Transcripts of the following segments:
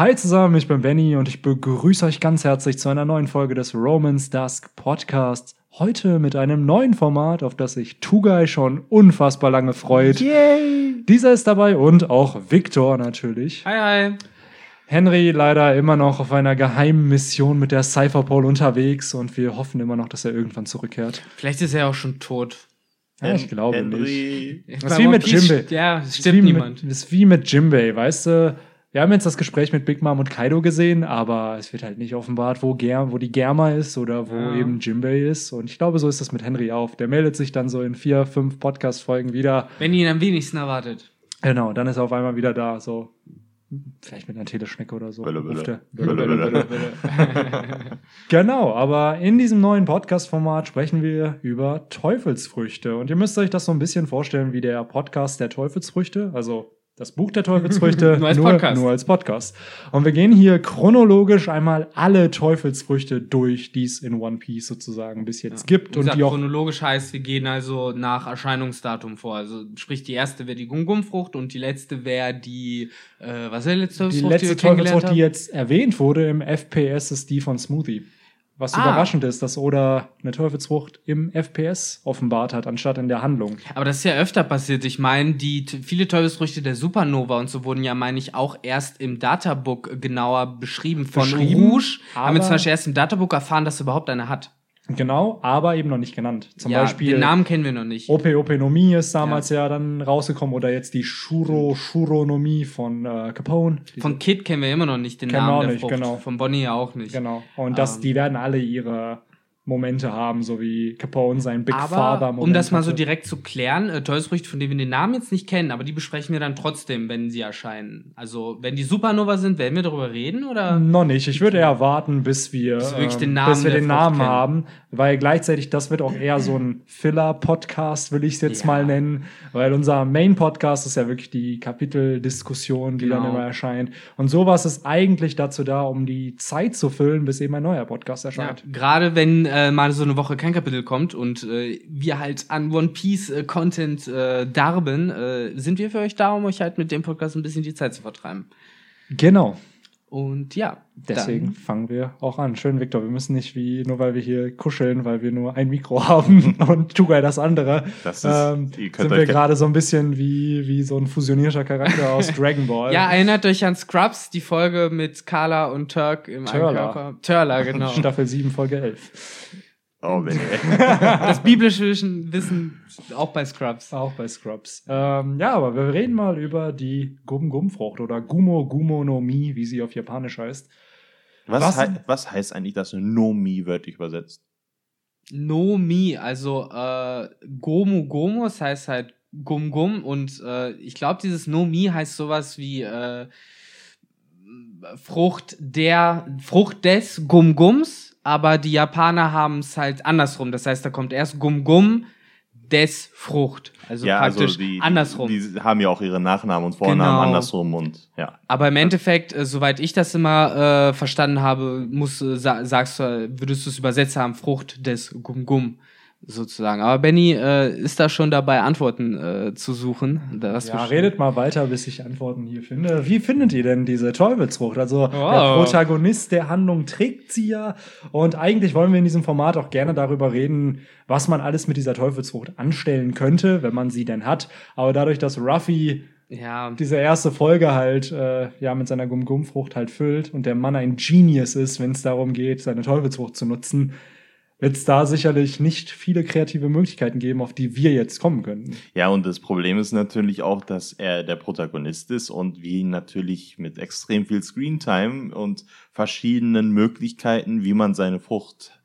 Hi zusammen, ich bin Benny und ich begrüße euch ganz herzlich zu einer neuen Folge des Romans Dusk Podcasts. Heute mit einem neuen Format, auf das sich Tugai schon unfassbar lange freut. Yay! Dieser ist dabei und auch Victor natürlich. Hi, hi. Henry leider immer noch auf einer geheimen Mission mit der Cypherpole unterwegs und wir hoffen immer noch, dass er irgendwann zurückkehrt. Vielleicht ist er auch schon tot. Ja, ich glaube Henry. nicht. Das ist wie mit Jimbei. Ja, es Das ist stimmt wie niemand. Mit, das ist wie mit Jimbei, weißt du? Wir haben jetzt das Gespräch mit Big Mom und Kaido gesehen, aber es wird halt nicht offenbart, wo, Ger wo die Germa ist oder wo Ja. eben Jimbei ist. Und ich glaube, so ist das mit Henry auch. Der meldet sich dann so in vier, fünf Podcast-Folgen wieder. Wenn ihr ihn am wenigsten erwartet. Genau, dann ist er auf einmal wieder da. So, vielleicht mit einer Teleschnecke oder so. Ruft er. Bölle, bölle. Genau, aber in diesem neuen Podcast-Format sprechen wir über Teufelsfrüchte. Und ihr müsst euch das so ein bisschen vorstellen wie der Podcast der Teufelsfrüchte, also das Buch der Teufelsfrüchte, Nur als Podcast. nur als Podcast. Und wir gehen hier chronologisch einmal alle Teufelsfrüchte durch, die es in One Piece sozusagen bis jetzt gibt. Wie Und gesagt, die auch chronologisch heißt, wir gehen also nach Erscheinungsdatum vor. Also sprich, die erste wäre die Gum-Gum-Frucht und die letzte wäre die, äh, was ist die letzte die letzte kennengelernt Teufelsfrucht, die jetzt erwähnt wurde im FPS, ist die von Smoothie. Was Ah. überraschend ist, dass Oda eine Teufelsfrucht im FPS offenbart hat, anstatt in der Handlung. Aber das ist ja öfter passiert. Ich meine, die viele Teufelsfrüchte der Supernova und so wurden ja, meine ich, auch erst im Databook genauer beschrieben. Von Beschrieben, Rouge haben wir zum Beispiel erst im Databook erfahren, dass er überhaupt eine hat. Genau, aber eben noch nicht genannt. Zum ja, Beispiel den Namen kennen wir noch nicht. Ope Openomie ist damals ja. dann rausgekommen oder jetzt die Shuro Shuronomie von äh, Capone. Von Kid kennen wir immer noch nicht den Namen der nicht, Frucht. genau. Von Bonnie ja auch nicht. Genau. Und das, Ähm. die werden alle ihre Momente haben, so wie Capone sein Big Aber Father Moment. um das mal so direkt zu klären, äh, Teufelsfrüchte, von denen wir den Namen jetzt nicht kennen, aber die besprechen wir dann trotzdem, wenn sie erscheinen. Also, wenn die Supernova sind, werden wir darüber reden oder? Noch nicht. Ich würde eher warten, bis wir, Bis wirklich ähm, den Namen bis wir den Namen kennen. haben, weil gleichzeitig das wird auch eher so ein Filler-Podcast, will ich es jetzt Ja. mal nennen, weil unser Main-Podcast ist ja wirklich die Kapiteldiskussion, die dann Genau. immer erscheint. Und sowas ist eigentlich dazu da, um die Zeit zu füllen, bis eben ein neuer Podcast Ja, erscheint. gerade wenn äh, mal so eine Woche kein Kapitel kommt und äh, wir halt an One Piece äh, Content äh, darben, äh, sind wir für euch da, um euch halt mit dem Podcast ein bisschen die Zeit zu vertreiben. Genau. Und ja, Deswegen dann- fangen wir auch an. Schön, Victor. Wir müssen nicht wie, nur weil wir hier kuscheln, weil wir nur ein Mikro haben und Tugai das andere. Das ist- ähm, ihr könnt sind wir gerade so ein bisschen wie, wie so ein fusionierter Charakter aus Dragon Ball. Ja, erinnert euch an Scrubs, die Folge mit Carla und Turk im Turla. einen Körper. Turla, genau. Staffel 7, Folge 11. Oh, wenn Das biblische Wissen- auch bei Scrubs. Auch bei Scrubs. Ähm, ja, aber wir reden mal über die Gum-Gum-Frucht oder Gumo Gumo no Mi, wie sie auf Japanisch heißt. was, Was- hei was heißt eigentlich das Nomi wörtlich übersetzt? No Mi, also äh, Gomu Gomu, das heißt halt Gum Gum und äh, ich glaube, dieses No Mi heißt sowas wie äh, Frucht der Frucht des Gum Gums, aber die Japaner haben es halt andersrum. Das heißt, da kommt erst Gum Gum des Frucht. Also praktisch die, andersrum. Die, die haben ja auch ihre Nachnamen und Vornamen Genau. andersrum und ja. Aber im Endeffekt, äh, soweit ich das immer äh, verstanden habe, muss, äh, sa sagst du, würdest du es übersetzt haben, Frucht des Gum Gum sozusagen. Aber Benny äh, ist da schon dabei, Antworten äh, zu suchen. Ja, redet mal weiter, bis ich Antworten hier finde. Wie findet ihr denn diese Teufelsfrucht? Also der Wow. Protagonist der Handlung trägt sie ja. Und eigentlich wollen wir in diesem Format auch gerne darüber reden, was man alles mit dieser Teufelsfrucht anstellen könnte, wenn man sie denn hat. Aber dadurch, dass Ruffy Ja, diese erste Folge halt äh, ja mit seiner Gum-Gum-Frucht halt füllt und der Mann ein Genius ist, wenn es darum geht, seine Teufelsfrucht zu nutzen, wird es da sicherlich nicht viele kreative Möglichkeiten geben, auf die wir jetzt kommen könnten. Ja, und das Problem ist natürlich auch, dass er der Protagonist ist und wir ihn natürlich mit extrem viel Screentime und verschiedenen Möglichkeiten, wie man seine Frucht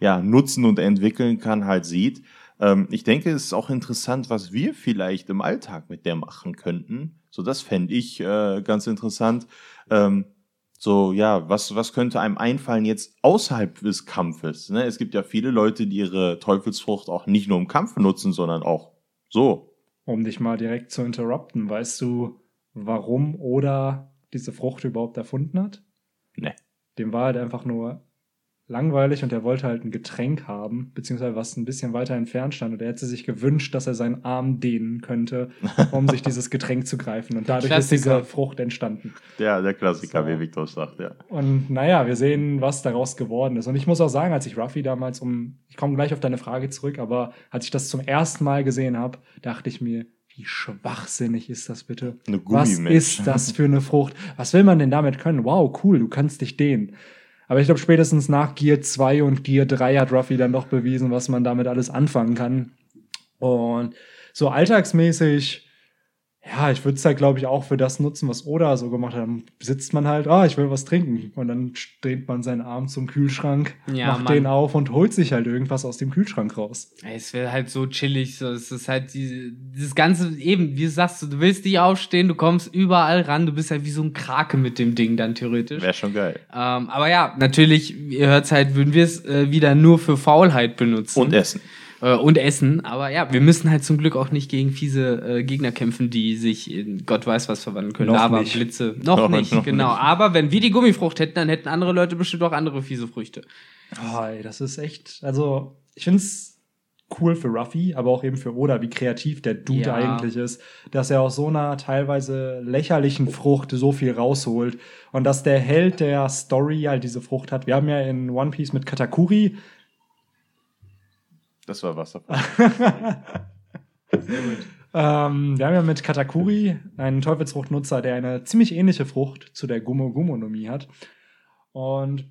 ja, nutzen und entwickeln kann, halt sieht. Ähm, ich denke, es ist auch interessant, was wir vielleicht im Alltag mit der machen könnten. So, das fände ich äh, ganz interessant. Ähm, so, ja, was, was könnte einem einfallen jetzt außerhalb des Kampfes? Ne? Es gibt ja viele Leute, die ihre Teufelsfrucht auch nicht nur im Kampf nutzen, sondern auch so. Um dich mal direkt zu interrupten, weißt du, warum Oda diese Frucht überhaupt erfunden hat? Ne. Dem war halt einfach nur langweilig und er wollte halt ein Getränk haben, beziehungsweise was ein bisschen weiter entfernt stand. Und er hätte sich gewünscht, dass er seinen Arm dehnen könnte, um sich dieses Getränk zu greifen. Und dadurch Klassiker. ist diese Frucht entstanden. Ja, der Klassiker, so. wie Victor sagt, ja. Und naja, wir sehen, was daraus geworden ist. Und ich muss auch sagen, als ich Ruffy damals um, ich komme gleich auf deine Frage zurück, aber als ich das zum ersten Mal gesehen habe, dachte ich mir, wie schwachsinnig ist das bitte? Eine Was ist das für eine Frucht? Was will man denn damit können? Wow, cool, du kannst dich dehnen. Aber ich glaube, spätestens nach Gear 2 und Gear 3 hat Ruffy dann doch bewiesen, was man damit alles anfangen kann. Und so alltagsmäßig ja, ich würde es halt, glaube ich, auch für das nutzen, was Oda so gemacht hat. Dann sitzt man halt, ah, ich will was trinken. Und dann dreht man seinen Arm zum Kühlschrank, ja, macht Mann. den auf und holt sich halt irgendwas aus dem Kühlschrank raus. Es wäre halt so chillig. So. Es ist halt die, dieses ganze, eben, wie sagst du, du willst nicht aufstehen, du kommst überall ran, du bist halt wie so ein Krake mit dem Ding dann theoretisch. Wäre schon geil. Ähm, aber ja, natürlich, ihr hört halt, würden wir es äh, wieder nur für Faulheit benutzen. Und essen äh, und Essen. Aber ja, wir müssen halt zum Glück auch nicht gegen fiese äh, Gegner kämpfen, die sich in Gott weiß was verwandeln können. Noch Lava, nicht. Blitze. Noch, noch nicht, noch genau. Nicht. Aber wenn wir die Gummifrucht hätten, dann hätten andere Leute bestimmt auch andere fiese Früchte. Oh, ey, das ist echt, also ich finde es cool für Ruffy, aber auch eben für Oda, wie kreativ der Dude ja. eigentlich ist, dass er aus so einer teilweise lächerlichen Frucht so viel rausholt und dass der Held der Story halt diese Frucht hat. Wir haben ja in One Piece mit Katakuri das war Wasser. ähm, wir haben ja mit Katakuri einen Teufelsfruchtnutzer, der eine ziemlich ähnliche Frucht zu der Gummo-Gummonomie hat. Und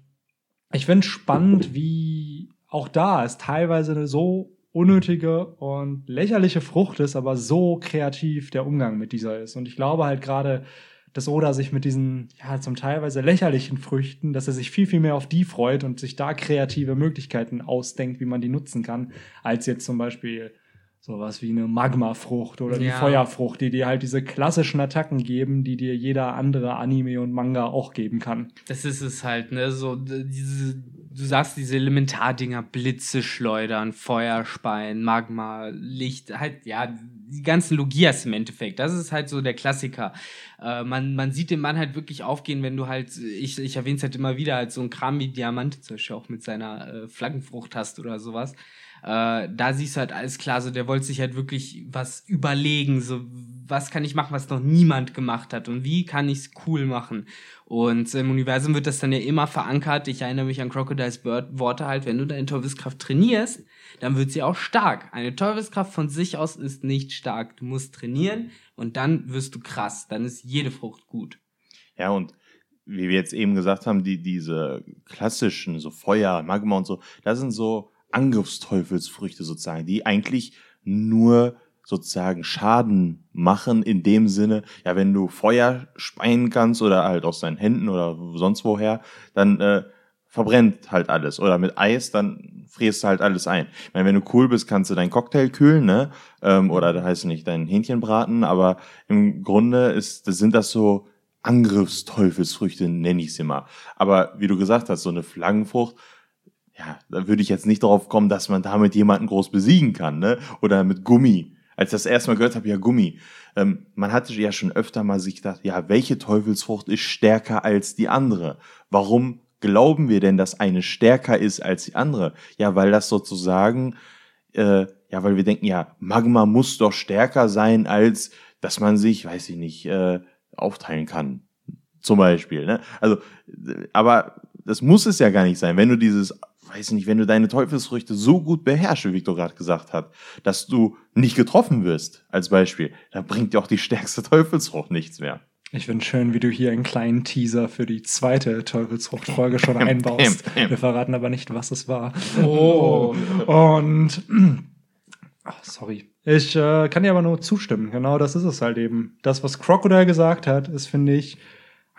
ich finde spannend, wie auch da es teilweise eine so unnötige und lächerliche Frucht ist, aber so kreativ der Umgang mit dieser ist. Und ich glaube halt gerade, dass Oda sich mit diesen, ja, zum teilweise lächerlichen Früchten, dass er sich viel, viel mehr auf die freut und sich da kreative Möglichkeiten ausdenkt, wie man die nutzen kann, als jetzt zum Beispiel sowas wie eine Magmafrucht oder die ja. Feuerfrucht, die dir halt diese klassischen Attacken geben, die dir jeder andere Anime und Manga auch geben kann. Das ist es halt, ne, so diese du sagst diese Elementardinger, Blitze schleudern, Feuer speien, Magma, Licht, halt, ja, die ganzen Logias im Endeffekt. Das ist halt so der Klassiker. Äh, man, man sieht den Mann halt wirklich aufgehen, wenn du halt, ich, ich erwähne es halt immer wieder, halt so ein Kram wie Diamant zum Beispiel auch mit seiner äh, Flaggenfrucht hast oder sowas. Äh, da siehst du halt alles klar, so der wollte sich halt wirklich was überlegen, so was kann ich machen, was noch niemand gemacht hat und wie kann ich es cool machen. Und im Universum wird das dann ja immer verankert. Ich erinnere mich an Crocodile's Bird Worte halt, wenn du deine Teufelskraft trainierst, dann wird sie auch stark. Eine Teufelskraft von sich aus ist nicht stark. Du musst trainieren und dann wirst du krass. Dann ist jede Frucht gut. Ja, und wie wir jetzt eben gesagt haben, die, diese klassischen, so Feuer, Magma und so, das sind so Angriffsteufelsfrüchte sozusagen, die eigentlich nur sozusagen Schaden machen in dem Sinne, ja, wenn du Feuer speien kannst oder halt aus deinen Händen oder sonst woher, dann äh, verbrennt halt alles. Oder mit Eis, dann frierst du halt alles ein. Ich meine, wenn du cool bist, kannst du deinen Cocktail kühlen, ne? Ähm, oder da heißt nicht dein Hähnchen braten, aber im Grunde ist, sind das so Angriffsteufelsfrüchte, nenne ich sie mal. Aber wie du gesagt hast, so eine Flaggenfrucht, ja, da würde ich jetzt nicht darauf kommen, dass man damit jemanden groß besiegen kann, ne? Oder mit Gummi als ich das erste Mal gehört habe, ja, Gummi. Ähm, man hatte ja schon öfter mal sich gedacht, ja, welche Teufelsfrucht ist stärker als die andere? Warum glauben wir denn, dass eine stärker ist als die andere? Ja, weil das sozusagen, äh, ja, weil wir denken, ja, Magma muss doch stärker sein, als dass man sich, weiß ich nicht, äh, aufteilen kann. Zum Beispiel. Ne? Also, aber das muss es ja gar nicht sein. Wenn du dieses weiß nicht, wenn du deine Teufelsfrüchte so gut beherrschst, wie Victor gerade gesagt hat, dass du nicht getroffen wirst, als Beispiel, dann bringt dir auch die stärkste Teufelsfrucht nichts mehr. Ich finde schön, wie du hier einen kleinen Teaser für die zweite Teufelsfrucht-Folge schon einbaust. Wir verraten aber nicht, was es war. Oh. Und, ach, sorry. Ich äh, kann dir aber nur zustimmen. Genau das ist es halt eben. Das, was Crocodile gesagt hat, ist, finde ich,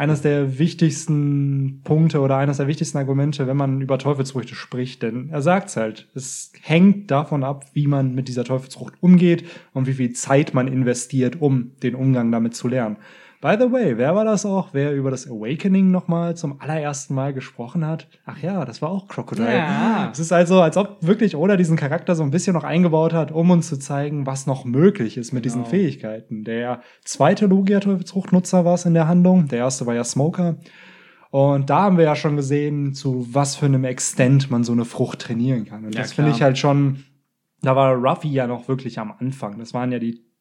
eines der wichtigsten Punkte oder eines der wichtigsten Argumente, wenn man über Teufelsfrüchte spricht. Denn er sagt's halt, es hängt davon ab, wie man mit dieser Teufelsfrucht umgeht und wie viel Zeit man investiert, um den Umgang damit zu lernen. By the way, wer war das auch, wer über das Awakening nochmal zum allerersten Mal gesprochen hat? Ach ja, das war auch Crocodile. Ja. Es ist also, als ob wirklich Oda diesen Charakter so ein bisschen noch eingebaut hat, um uns zu zeigen, was noch möglich ist mit diesen genau. Fähigkeiten. Der zweite Logia-Teufelsfruchtnutzer war es in der Handlung. Der erste war ja Smoker. Und da haben wir ja schon gesehen, zu was für einem Extent man so eine Frucht trainieren kann. Und Ja, das finde ich halt schon, da war Ruffy ja noch wirklich am Anfang. Das waren ja die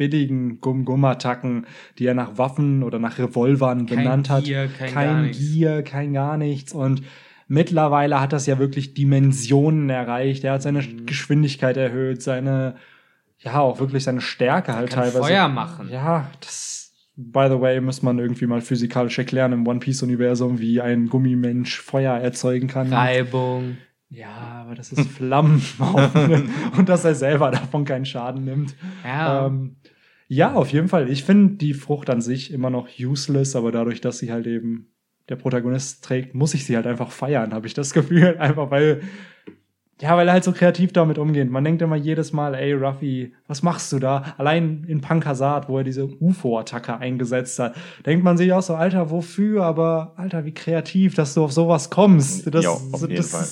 billigen Gum-Gum-Attacken, die er nach Waffen oder nach Revolvern Kein benannt hat. Gear, kein kein gar nichts. Kein gar nichts. Und mittlerweile hat das ja wirklich Dimensionen erreicht. Er hat seine Mhm. Geschwindigkeit erhöht, seine, ja, auch wirklich seine Stärke halt Kann teilweise. Feuer machen. Ja, das, by the way, muss man irgendwie mal physikalisch erklären im One Piece Universum, wie ein Gummimensch Feuer erzeugen kann. Reibung. Ja, aber das ist Flammen und dass er selber davon keinen Schaden nimmt. Ja. Ähm, ja, auf jeden Fall. Ich finde die Frucht an sich immer noch useless, aber dadurch, dass sie halt eben der Protagonist trägt, muss ich sie halt einfach feiern, habe ich das Gefühl. Einfach weil, ja, weil er halt so kreativ damit umgeht. Man denkt immer jedes Mal, ey, Ruffy, was machst du da? Allein in Punk Hazard, wo er diese UFO-Attacke eingesetzt hat, denkt man sich auch so, Alter, wofür? Aber, Alter, wie kreativ, dass du auf sowas kommst. Das, Ja, auf jeden Fall.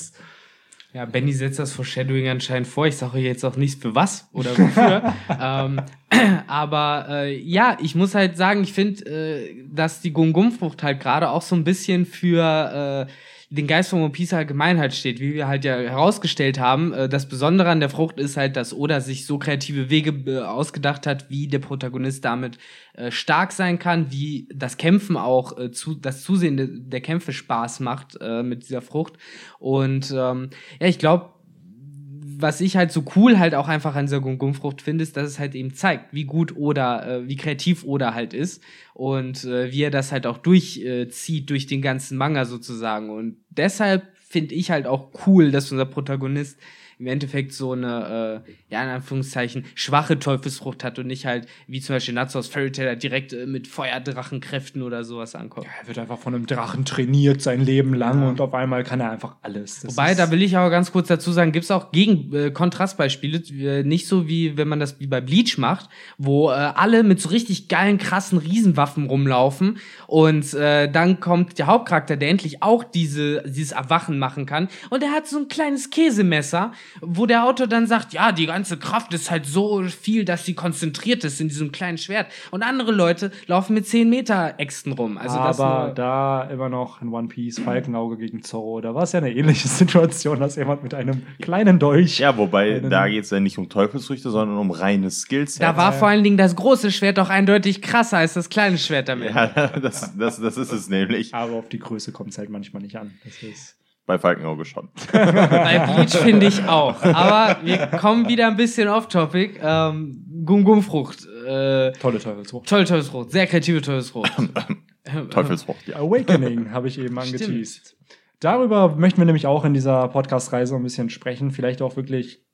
Ja, Benny setzt das Foreshadowing anscheinend vor. Ich sage euch jetzt auch nicht für was oder wofür. ähm, aber äh, ja, ich muss halt sagen, ich finde, äh, dass die Gum-Gum-Frucht halt gerade auch so ein bisschen für äh, den Geist von One Piece allgemein halt steht, wie wir halt ja herausgestellt haben. Äh, das Besondere an der Frucht ist halt, dass Oda sich so kreative Wege äh, ausgedacht hat, wie der Protagonist damit äh, stark sein kann, wie das Kämpfen auch, zu, das Zusehen de, der Kämpfe Spaß macht mit dieser Frucht. Und ähm, ja, ich glaube, was ich halt so cool halt auch einfach an dieser Gum-Gum-Frucht finde, ist, dass es halt eben zeigt, wie gut Oda, äh, wie kreativ Oda halt ist und äh, wie er das halt auch durchzieht äh, durch den ganzen Manga sozusagen. Und deshalb finde ich halt auch cool, dass unser Protagonist im Endeffekt so eine, äh, ja, in Anführungszeichen, schwache Teufelsfrucht hat und nicht halt, wie zum Beispiel Natsu aus Fairy Tail, halt direkt äh, mit Feuerdrachenkräften oder sowas ankommt. Ja, er wird einfach von einem Drachen trainiert sein Leben lang Ja. und auf einmal kann er einfach alles. Das Wobei, da will ich aber ganz kurz dazu sagen, gibt es auch gegen äh, Kontrastbeispiele, äh, nicht so wie wenn man das wie bei Bleach macht, wo äh, alle mit so richtig geilen, krassen Riesenwaffen rumlaufen und äh, dann kommt der Hauptcharakter, der endlich auch diese, dieses Erwachen machen kann und er hat so ein kleines Käsemesser, wo der Autor dann sagt, ja, die ganze Kraft ist halt so viel, dass sie konzentriert ist in diesem kleinen Schwert und andere Leute laufen mit 10 Meter Äxten rum. Also aber da immer noch in One Piece Falkenauge gegen Zorro, da war es ja eine ähnliche Situation, dass jemand mit einem kleinen Dolch. Ja, wobei, da geht es ja nicht um Teufelsfrüchte, sondern um reine Skills. Da war vor allen Dingen das große Schwert doch eindeutig krasser als das kleine Schwert damit. Ja, das, das, das ist es nämlich. Aber auf die Größe kommt es halt manchmal nicht an. Das ist Bei Falkenauge schon. Bei Bleach finde ich auch. Aber wir kommen wieder ein bisschen off-topic. Ähm, Gum-Gum-Frucht. Äh, tolle Teufelsfrucht. tolle Teufelsfrucht. Sehr kreative Teufelsfrucht. Teufelsfrucht, ja. Awakening habe ich eben angeteased. Darüber möchten wir nämlich auch in dieser Podcast-Reise ein bisschen sprechen. Vielleicht auch wirklich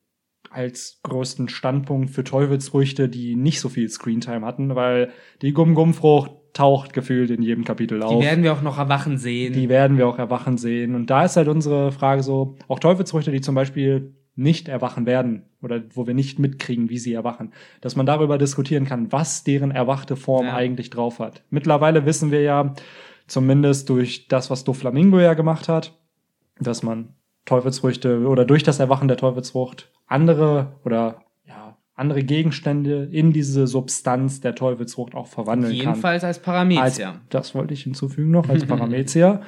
als größten Standpunkt für Teufelsfrüchte, die nicht so viel Screentime hatten, weil die Gum-Gum-Frucht taucht gefühlt in jedem Kapitel Die auf. werden wir auch noch erwachen sehen. die werden wir auch erwachen sehen. Und da ist halt unsere Frage so, auch Teufelsfrüchte, die zum Beispiel nicht erwachen werden oder wo wir nicht mitkriegen, wie sie erwachen, dass man darüber diskutieren kann, was deren erwachte Form Ja. eigentlich drauf hat. Mittlerweile wissen wir ja, zumindest durch das, was Doflamingo ja gemacht hat, dass man Teufelsfrüchte oder durch das Erwachen der Teufelsfrucht andere oder andere Gegenstände in diese Substanz der Teufelsfrucht auch verwandeln kann. Jedenfalls als Als, Paramezia. das wollte ich hinzufügen noch, als Paramezia.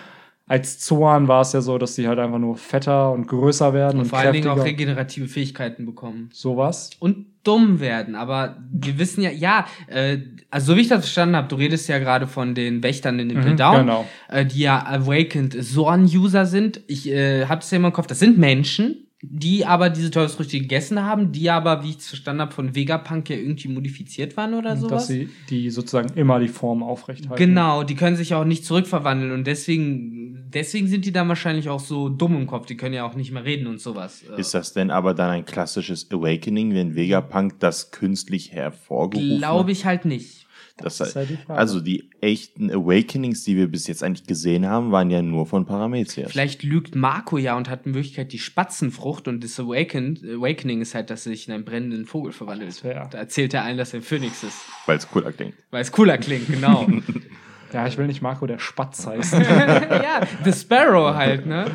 als Zoan war es ja so, dass sie halt einfach nur fetter und größer werden Und und, vor allen Dingen auch regenerative Fähigkeiten bekommen. Sowas. und dumm werden. Aber wir wissen ja, ja, äh, also so wie ich das verstanden habe, du redest ja gerade von den Wächtern in Impel Mhm, Down, genau. äh, die ja Awakened Zorn-User sind. Ich äh, hab's ja immer im Kopf, das sind Menschen, die aber diese Teufelsfrüchte gegessen haben, die aber, wie ich es verstanden habe, von Vegapunk ja irgendwie modifiziert waren oder dass sowas. sie die sozusagen immer die Form aufrechthalten. Genau, die können sich auch nicht zurückverwandeln und deswegen, deswegen sind die dann wahrscheinlich auch so dumm im Kopf. Die können ja auch nicht mehr reden und sowas. Ist das denn aber dann ein klassisches Awakening, wenn Vegapunk das künstlich hervorgerufen Glaube hat? ich halt nicht. Das Das ist halt die Frage. also die echten Awakenings, die wir bis jetzt eigentlich gesehen haben, waren ja nur von Paramezias. Vielleicht lügt Marco ja und hat in Wirklichkeit die Spatzenfrucht und das Awakened, Awakening ist halt, dass er sich in einen brennenden Vogel verwandelt. Wär- Da erzählt er allen, dass er ein Phönix ist. Weil es cooler klingt. Weil es cooler klingt, genau. ja, ich will nicht Marco der Spatz heißen. ja, The Sparrow halt, ne?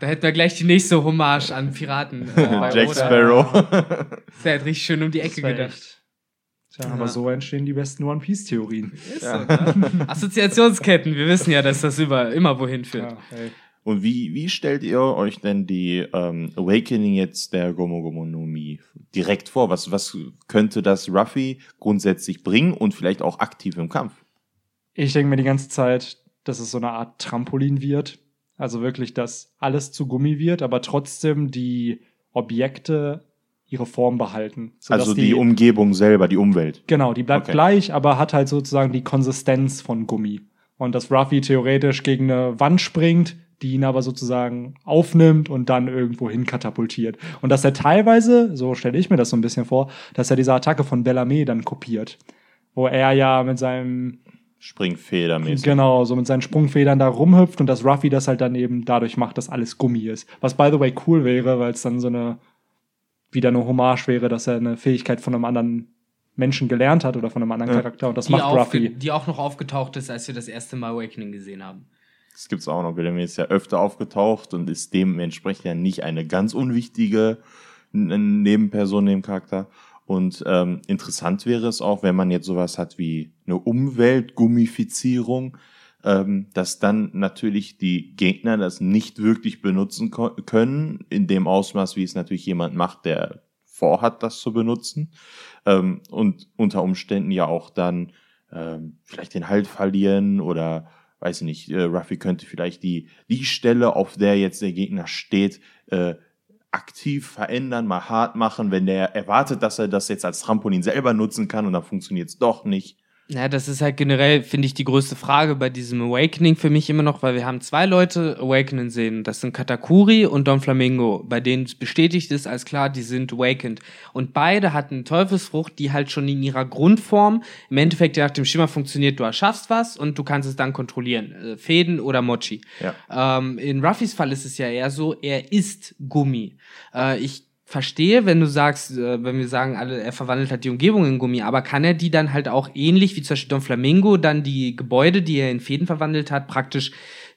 Da hätten wir gleich die nächste Hommage an Piraten. Äh, bei Jack Oda. Sparrow. Der hat richtig schön um die Ecke gedacht. Tja, aber so entstehen die besten One Piece-Theorien. Ist so, ne? Assoziationsketten, wir wissen ja, dass das über, immer wohin führt. Ja. Und wie, wie stellt ihr euch denn die ähm, Awakening jetzt der Gomu Gomu no Mi direkt vor? Was, was könnte das Ruffy grundsätzlich bringen und vielleicht auch aktiv im Kampf? Ich denke mir die ganze Zeit, dass es so eine Art Trampolin wird. Also wirklich, dass alles zu Gummi wird, aber trotzdem die Objekte ihre Form behalten. also die, Umgebung selber, die Umwelt. Genau, die bleibt Okay. gleich, aber hat halt sozusagen die Konsistenz von Gummi. Und dass Ruffy theoretisch gegen eine Wand springt, die ihn aber sozusagen aufnimmt und dann irgendwo hin katapultiert. Und dass er teilweise, so stelle ich mir das so ein bisschen vor, dass er diese Attacke von Bellarmé dann kopiert. Wo er ja mit seinem, Springfedermäßig. genau, so mit seinen Sprungfedern da rumhüpft und dass Ruffy das halt dann eben dadurch macht, dass alles Gummi ist. Was by the way cool wäre, weil es dann so eine, wieder eine Hommage wäre, dass er eine Fähigkeit von einem anderen Menschen gelernt hat oder von einem anderen Ja. Charakter und das Die, macht Ruffy. die auch noch aufgetaucht ist, als wir das erste Mal Awakening gesehen haben. Das gibt's auch noch. Bellamy ist ja öfter aufgetaucht und ist dementsprechend ja nicht eine ganz unwichtige Nebenperson, Nebencharakter. Und ähm, interessant wäre es auch, wenn man jetzt sowas hat wie eine Umweltgummifizierung, ähm, dass dann natürlich die Gegner das nicht wirklich benutzen können, in dem Ausmaß, wie es natürlich jemand macht, der vorhat, das zu benutzen. Ähm, und unter Umständen ja auch dann ähm, vielleicht den Halt verlieren oder weiß ich nicht, äh, Ruffy könnte vielleicht die, die Stelle, auf der jetzt der Gegner steht, äh, aktiv verändern, mal hart machen, wenn der erwartet, dass er das jetzt als Trampolin selber nutzen kann und dann funktioniert es doch nicht. Ja, das ist halt generell, finde ich, die größte Frage bei diesem Awakening für mich immer noch, weil wir haben zwei Leute Awakening sehen. Das sind Katakuri und Don Flamingo, bei denen es bestätigt ist als klar, die sind awakened. Und beide hatten Teufelsfrucht, die halt schon in ihrer Grundform im Endeffekt ja nach dem Schimmer funktioniert, du erschaffst was und du kannst es dann kontrollieren. Äh, Fäden oder Mochi. Ja. Ähm, in Ruffys Fall ist es ja eher so, er ist Gummi. Äh, ich verstehe, wenn du sagst, äh, wenn wir sagen, alle, er verwandelt hat die Umgebung in Gummi, aber kann er die dann halt auch ähnlich wie zum Beispiel Don Flamingo dann die Gebäude, die er in Fäden verwandelt hat, praktisch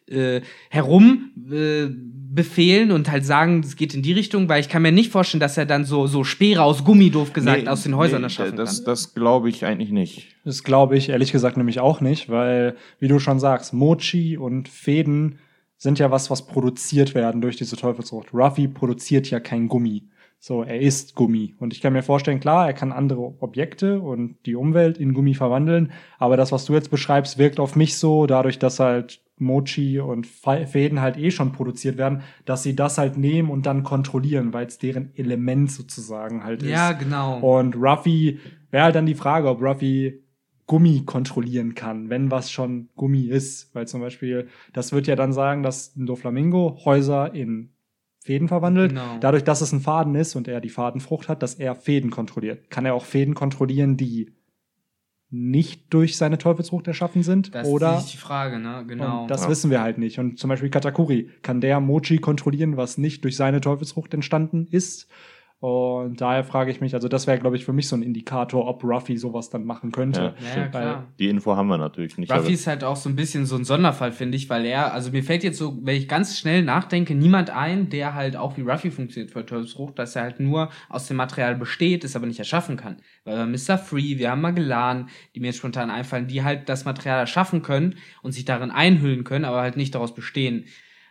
äh, herum äh, befehlen und halt sagen, es geht in die Richtung, weil ich kann mir nicht vorstellen, dass er dann so so Speere aus Gummi doof gesagt Nee, aus den Häusern nee, erschaffen das, kann. Das glaube ich eigentlich nicht. Das glaube ich ehrlich gesagt nämlich auch nicht, weil, wie du schon sagst, Mochi und Fäden sind ja was, was produziert werden durch diese Teufelsfrucht. Ruffy produziert ja kein Gummi. So, er ist Gummi. Und ich kann mir vorstellen, klar, er kann andere Objekte und die Umwelt in Gummi verwandeln, aber das, was du jetzt beschreibst, wirkt auf mich so, dadurch, dass halt Mochi und Fäden halt eh schon produziert werden, dass sie das halt nehmen und dann kontrollieren, weil es deren Element sozusagen halt ist. ja, genau. Und Ruffy wäre halt dann die Frage, ob Ruffy Gummi kontrollieren kann, wenn was schon Gummi ist. Weil zum Beispiel, das wird ja dann sagen, dass ein Doflamingo Häuser in Fäden verwandelt. Genau. Dadurch, dass es ein Faden ist und er die Fadenfrucht hat, dass er Fäden kontrolliert. Kann er auch Fäden kontrollieren, die nicht durch seine Teufelsfrucht erschaffen sind? das oder ist die Frage, ne? Genau. und das Ja. wissen wir halt nicht. Und zum Beispiel Katakuri, kann der Mochi kontrollieren, was nicht durch seine Teufelsfrucht entstanden ist? Und daher frage ich mich, also das wäre, glaube ich, für mich so ein Indikator, ob Ruffy sowas dann machen könnte. Ja, ja, klar. Die Info haben wir natürlich nicht. Ruffy ist halt auch so ein bisschen so ein Sonderfall, finde ich, weil er, also mir fällt jetzt so, wenn ich ganz schnell nachdenke, niemand ein, der halt auch wie Ruffy funktioniert für Teufelsfrucht, dass er halt nur aus dem Material besteht, es aber nicht erschaffen kann. Weil wir Mr. Free, wir haben Magellan, die mir jetzt spontan einfallen, die halt das Material erschaffen können und sich darin einhüllen können, aber halt nicht daraus bestehen.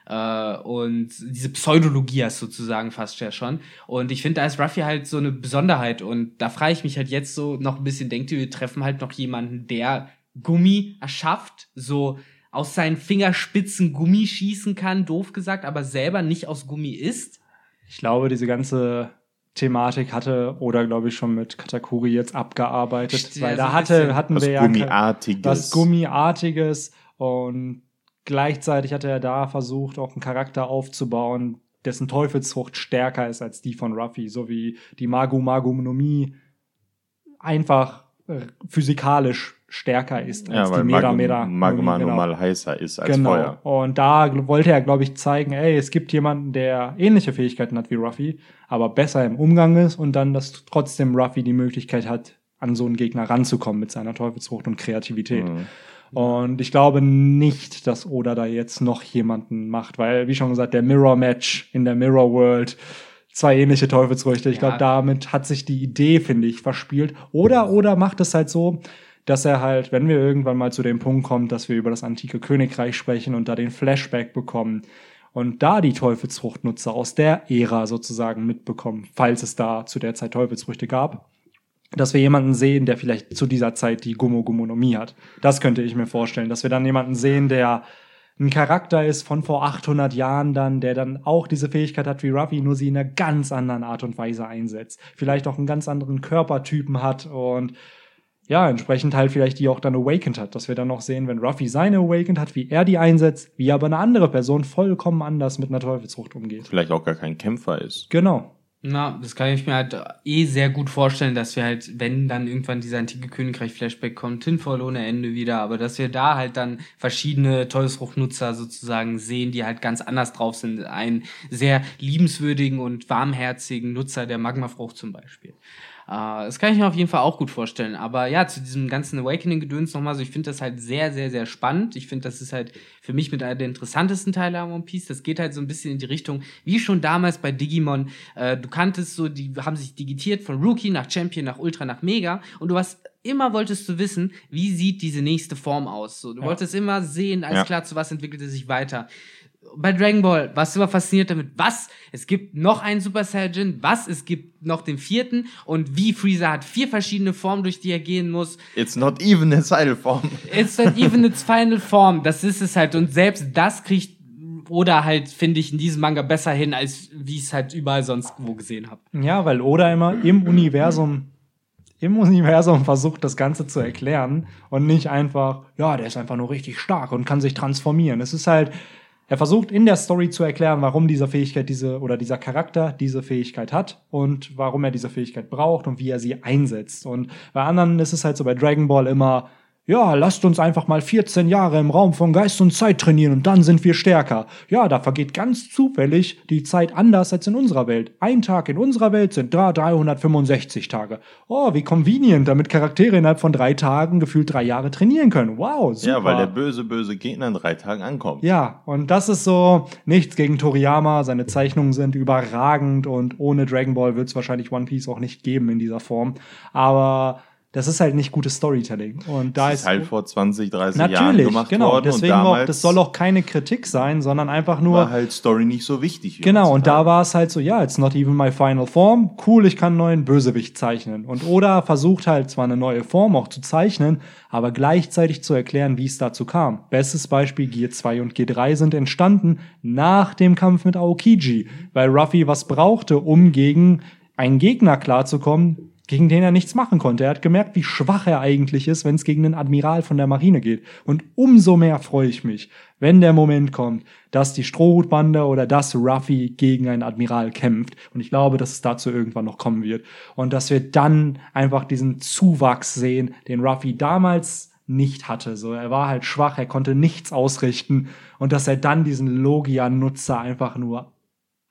Äh, und diese Pseudologias sozusagen fast ja schon. Und ich finde, da ist Ruffy halt so eine Besonderheit. Und da frage ich mich halt jetzt so noch ein bisschen, denkt ihr, wir treffen halt noch jemanden, der Gummi erschafft, so aus seinen Fingerspitzen Gummi schießen kann, doof gesagt, aber selber nicht aus Gummi ist? Ich glaube, diese ganze Thematik hatte oder glaube ich schon mit Katakuri jetzt abgearbeitet, Ja, weil da hatte, hatten was wir ja was Gummiartiges und gleichzeitig hat er da versucht, auch einen Charakter aufzubauen, dessen Teufelsfrucht stärker ist als die von Ruffy, so wie die Magu Magumnomie einfach äh, physikalisch stärker ist als ja, die Mera Magma, Mera. Magma genau. normal heißer ist als genau. Feuer. Und da wollte er, glaube ich, zeigen, ey, es gibt jemanden, der ähnliche Fähigkeiten hat wie Ruffy, aber besser im Umgang ist und dann, dass trotzdem Ruffy die Möglichkeit hat, an so einen Gegner ranzukommen mit seiner Teufelsfrucht und Kreativität. Mhm. Und ich glaube nicht, dass Oda da jetzt noch jemanden macht, weil, wie schon gesagt, der Mirror Match in der Mirror World zwei ähnliche Teufelsfrüchte. Ich Ja. glaube, damit hat sich die Idee, finde ich, verspielt. Oder, oder macht es halt so, dass er halt, wenn wir irgendwann mal zu dem Punkt kommen, dass wir über das antike Königreich sprechen und da den Flashback bekommen und da die Teufelsfruchtnutzer aus der Ära sozusagen mitbekommen, falls es da zu der Zeit Teufelsfrüchte gab, dass wir jemanden sehen, der vielleicht zu dieser Zeit die Gummo-Gummonomie hat. Das könnte ich mir vorstellen, dass wir dann jemanden sehen, der ein Charakter ist von vor 800 Jahren dann, der dann auch diese Fähigkeit hat wie Ruffy, nur sie in einer ganz anderen Art und Weise einsetzt. Vielleicht auch einen ganz anderen Körpertypen hat und ja, entsprechend halt vielleicht die auch dann awakened hat, dass wir dann noch sehen, wenn Ruffy seine awakened hat, wie er die einsetzt, wie aber eine andere Person vollkommen anders mit einer Teufelsfrucht umgeht. Vielleicht auch gar kein Kämpfer ist. Genau. Na, das kann ich mir halt eh sehr gut vorstellen, dass wir halt, wenn dann irgendwann dieser antike Königreich-Flashback kommt, Tinfoil ohne Ende wieder, aber dass wir da halt dann verschiedene Teufelsfruchtnutzer sozusagen sehen, die halt ganz anders drauf sind. Einen sehr liebenswürdigen und warmherzigen Nutzer der Magmafrucht zum Beispiel. Äh, das kann ich mir auf jeden Fall auch gut vorstellen. Aber ja, zu diesem ganzen Awakening-Gedöns nochmal so, ich finde das halt sehr, sehr, sehr spannend. Ich finde, das ist halt für mich mit einer der interessantesten Teile am One Piece. Das geht halt so ein bisschen in die Richtung, wie schon damals bei Digimon. Äh, du kanntest so, die haben sich digitiert von Rookie nach Champion, nach Ultra, nach Mega. Und du hast immer wolltest du wissen, wie sieht diese nächste Form aus. So, du Ja. wolltest immer sehen, alles Ja. klar, zu was entwickelt es sich weiter bei Dragon Ball warst du immer fasziniert damit, was? Es gibt noch einen Super Saiyan, was? Es gibt noch den vierten und wie Freezer hat vier verschiedene Formen, durch die er gehen muss. It's not even a Seil Form. It's not even its final form. Das ist es halt. Und selbst das kriegt oder halt, finde ich, in diesem Manga besser hin, als wie ich es halt überall sonst wo gesehen habe. Ja, weil Oda immer im Universum im Universum versucht, das Ganze zu erklären und nicht einfach, ja, der ist einfach nur richtig stark und kann sich transformieren. Es ist halt, er versucht in der Story zu erklären, warum diese Fähigkeit diese oder dieser Charakter diese Fähigkeit hat und warum er diese Fähigkeit braucht und wie er sie einsetzt. Und bei anderen ist es halt so bei Dragon Ball immer, ja, lasst uns einfach mal 14 Jahre im Raum von Geist und Zeit trainieren und dann sind wir stärker. Ja, da vergeht ganz zufällig die Zeit anders als in unserer Welt. Ein Tag in unserer Welt sind da 365 Tage. Oh, wie convenient, damit Charaktere innerhalb von drei Tagen gefühlt drei Jahre trainieren können. Wow, super. Ja, weil der böse, böse Gegner in drei Tagen ankommt. Ja, und das ist so nichts gegen Toriyama. Seine Zeichnungen sind überragend und ohne Dragon Ball wird es wahrscheinlich One Piece auch nicht geben in dieser Form. Aber das ist halt nicht gutes Storytelling. Und da Das ist ist halt vor 20, 30 Jahren natürlich gemacht genau. worden. Deswegen auch, das soll auch keine Kritik sein, sondern einfach nur war halt Story nicht so wichtig. Genau, und da war es halt so, ja, it's not even my final form. Cool, ich kann einen neuen Bösewicht zeichnen. Und Oda versucht halt zwar eine neue Form auch zu zeichnen, aber gleichzeitig zu erklären, wie es dazu kam. Bestes Beispiel, Gear 2 und Gear 3 sind entstanden nach dem Kampf mit Aokiji, weil Ruffy was brauchte, um gegen einen Gegner klarzukommen, gegen den er nichts machen konnte. Er hat gemerkt, wie schwach er eigentlich ist, wenn es gegen einen Admiral von der Marine geht. Und umso mehr freue ich mich, wenn der Moment kommt, dass die Strohhutbande oder dass Ruffy gegen einen Admiral kämpft. Und ich glaube, dass es dazu irgendwann noch kommen wird. Und dass wir dann einfach diesen Zuwachs sehen, den Ruffy damals nicht hatte. So, er war halt schwach, er konnte nichts ausrichten. Und dass er dann diesen Logia-Nutzer einfach nur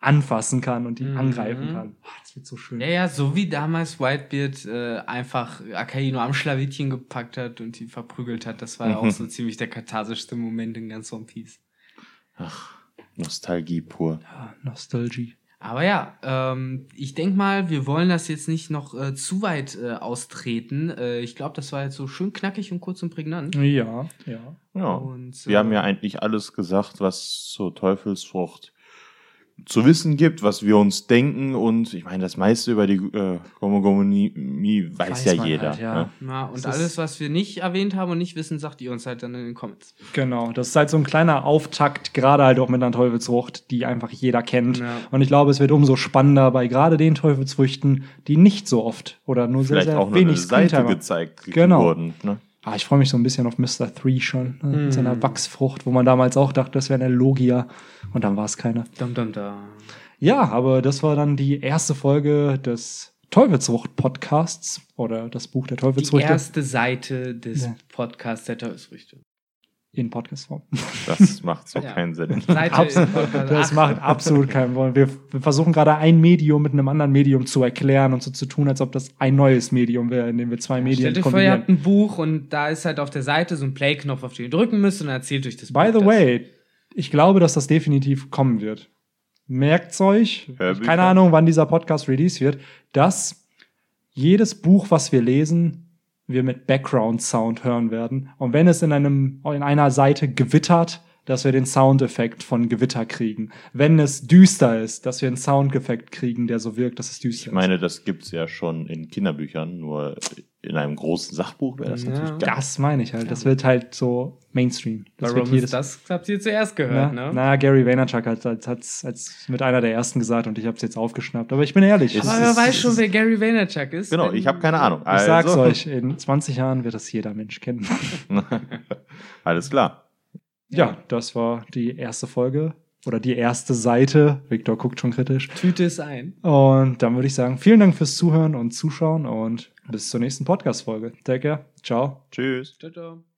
anfassen kann und ihn Mhm. angreifen kann. Ah, das wird so schön. Ja, ja, so wie damals Whitebeard äh, einfach Akainu am Schlawittchen gepackt hat und ihn verprügelt hat. Das war ja auch so ziemlich der katharsischste Moment in ganz One Piece. Nostalgie pur. Ja, Nostalgie. Aber ja, ähm, ich denk mal, wir wollen das jetzt nicht noch äh, zu weit äh, austreten. Äh, ich glaube, das war jetzt so schön knackig und kurz und prägnant. Ja, ja. Ja. Und, Wir haben ja äh, eigentlich alles gesagt, was zur Teufelsfrucht zu wissen gibt, was wir uns denken und ich meine, das meiste über die äh, Gomogomonie weiß, Weiß ja jeder. halt, ja. Ne? Ja, und ist- alles, was wir nicht erwähnt haben und nicht wissen, sagt ihr uns halt dann in den Comments. Genau, das ist halt so ein kleiner Auftakt, gerade halt auch mit einer Teufelsfrucht, die einfach jeder kennt. Ja. Und ich glaube, es wird umso spannender bei gerade den Teufelsfrüchten, die nicht so oft oder nur sehr, Vielleicht sehr auch nur wenig eine Seite gezeigt Genau. wurden. Ne? Ah, ich freue mich so ein bisschen auf Mr. Three schon, ne? Mm. mit seiner Wachsfrucht, wo man damals auch dachte, das wäre eine Logia. Und dann war es keine. Dum, dum, dum. Ja, aber das war dann die erste Folge des Teufelsfrucht-Podcasts oder das Buch der Die Teufelsfrüchte erste Seite des Ja. Podcasts der Teufelsfrüchte. In Podcastform. Das macht so Ja. keinen Sinn. Absolut, das Ach, macht absolut keinen Sinn. Wir, wir versuchen gerade ein Medium mit einem anderen Medium zu erklären und so zu tun, als ob das ein neues Medium wäre, in dem wir zwei Medien Stellt euch vor, ihr kombinieren. habt ein Buch und da ist halt auf der Seite so ein Play-Knopf, auf den ihr drücken müsst und dann erzählt euch das By Buch the das. way, ich glaube, dass das definitiv kommen wird. merkt's euch, Hörbücher. keine Ahnung, wann dieser Podcast release wird, dass jedes Buch, was wir lesen, wir mit Background Sound hören werden. Und wenn es in einem, in einer Seite gewittert, dass wir den Soundeffekt von Gewitter kriegen. Wenn es düster ist, dass wir einen Soundeffekt kriegen, der so wirkt, dass es düster Ich meine, das gibt's ja schon in Kinderbüchern, nur in einem großen Sachbuch wäre das Ja. natürlich geil. Das meine ich halt. Das wird halt so Mainstream. Das Warum wird jedes ist das? Habt ihr zuerst Na, gehört, ne? na, Gary Vaynerchuk hat es als, als mit einer der ersten gesagt und ich habe es jetzt aufgeschnappt. Aber ich bin ehrlich. Aber ich wer ist- weiß schon, wer Gary Vaynerchuk ist? Genau, ich habe keine Ahnung. sag's Also- euch, in 20 Jahren wird das jeder Mensch kennen. Alles klar. Ja, das war die erste Folge oder die erste Seite. Victor guckt schon kritisch. Tüte es ein. Und dann würde ich sagen, vielen Dank fürs Zuhören und Zuschauen und bis zur nächsten Podcast-Folge. Take care. Ciao. Tschüss. Ciao, ciao.